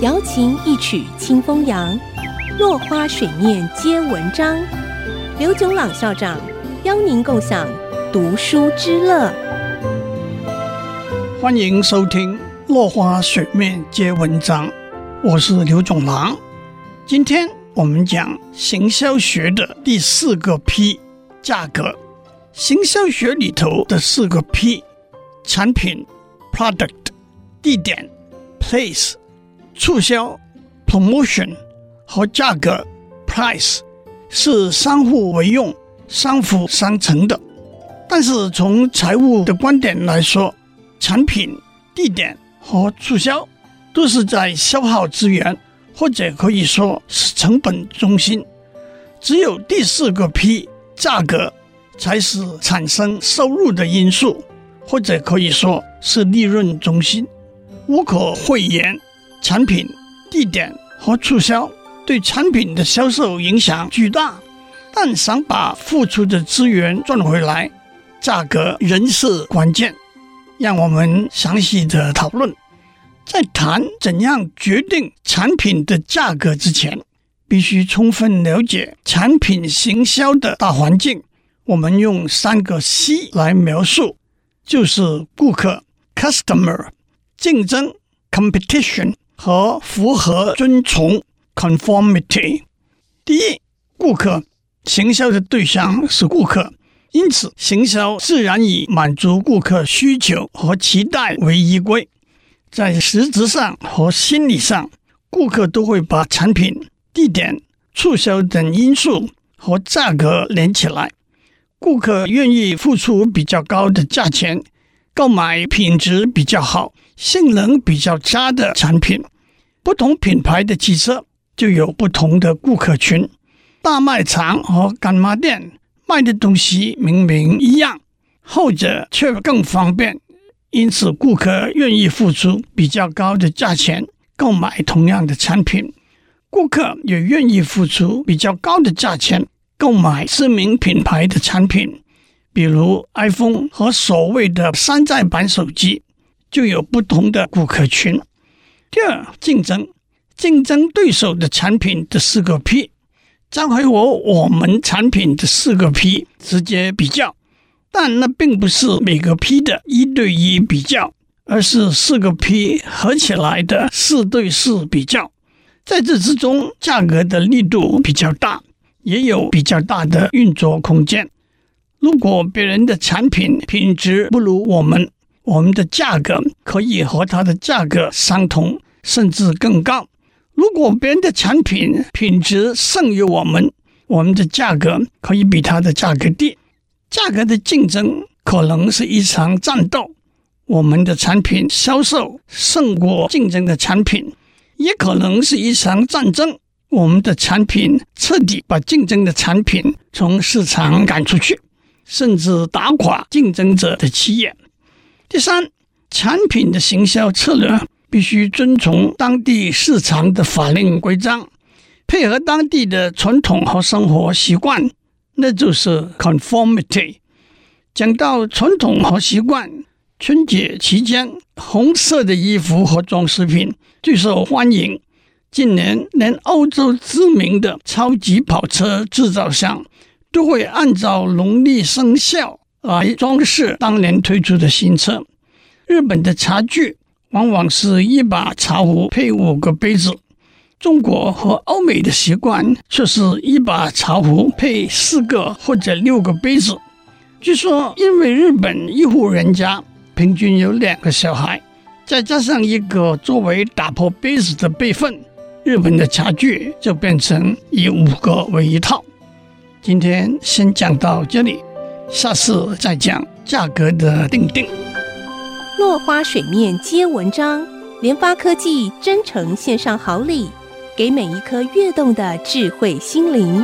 瑶琴一曲清风扬，落花水面皆文章。刘炯朗校长邀您共享读书之乐。欢迎收听《落花水面皆文章》，我是刘炯朗。今天我们讲行销学的第四个 P，价格。行销学里头的四个 P，产品 （product）、地点 （place）、促销 （promotion） 和价格 （price）。是相互为用、相辅相成的。但是从财务的观点来说，产品、地点和促销都是在消耗资源，或者可以说是成本中心。只有第四个 P，价格，才是产生收入的因素，或者可以说是利润中心。无可讳言，产品、地点和促销。对产品的销售影响巨大，但想把付出的资源赚回来，价格仍是关键。让我们详细的讨论。在谈怎样决定产品的价格之前，必须充分了解产品行销的大环境。我们用三个 C 来描述，就是顾客 （Customer）、竞争 （Competition） 和符合、遵从。Conformity，第一，顾客行销的对象是顾客，因此行销自然以满足顾客需求和期待为依归。在实质上和心理上，顾客都会把产品、地点、促销等因素和价格连起来。顾客愿意付出比较高的价钱，购买品质比较好、性能比较差的产品。不同品牌的汽车。就有不同的顾客群，大卖场和干妈店卖的东西明明一样，后者却更方便，因此顾客愿意付出比较高的价钱购买同样的产品。顾客也愿意付出比较高的价钱购买知名品牌的产品，比如 iPhone 和所谓的山寨版手机，就有不同的顾客群。第二，竞争。竞争对手的产品的四个 P，将会和我们产品的四个 P 直接比较，但那并不是每个 P 的一对一比较，而是四个 P 合起来的四对四比较。在这之中，价格的力度比较大，也有比较大的运作空间。如果别人的产品品质不如我们，我们的价格可以和他的价格相同，甚至更高。如果别人的产品品质胜于我们，我们的价格可以比他的价格低。价格的竞争可能是一场战斗，我们的产品销售胜过竞争的产品，也可能是一场战争，我们的产品彻底把竞争的产品从市场赶出去，甚至打垮竞争者的企业。第三，产品的行销策略。必须遵从当地市场的法令规章，配合当地的传统和生活习惯，那就是 conformity。讲到传统和习惯，春节期间，红色的衣服和装饰品最受欢迎。近年，连欧洲知名的超级跑车制造商都会按照农历生肖来装饰当年推出的新车。日本的茶具。往往是一把茶壶配五个杯子，中国和欧美的习惯却是一把茶壶配四个或者六个杯子。据说，因为日本一户人家平均有两个小孩，再加上一个作为打破杯子的备份，日本的茶具就变成以五个为一套。今天先讲到这里，下次再讲价格的定定。落花水面皆文章，联发科技真诚献上好礼，给每一颗跃动的智慧心灵。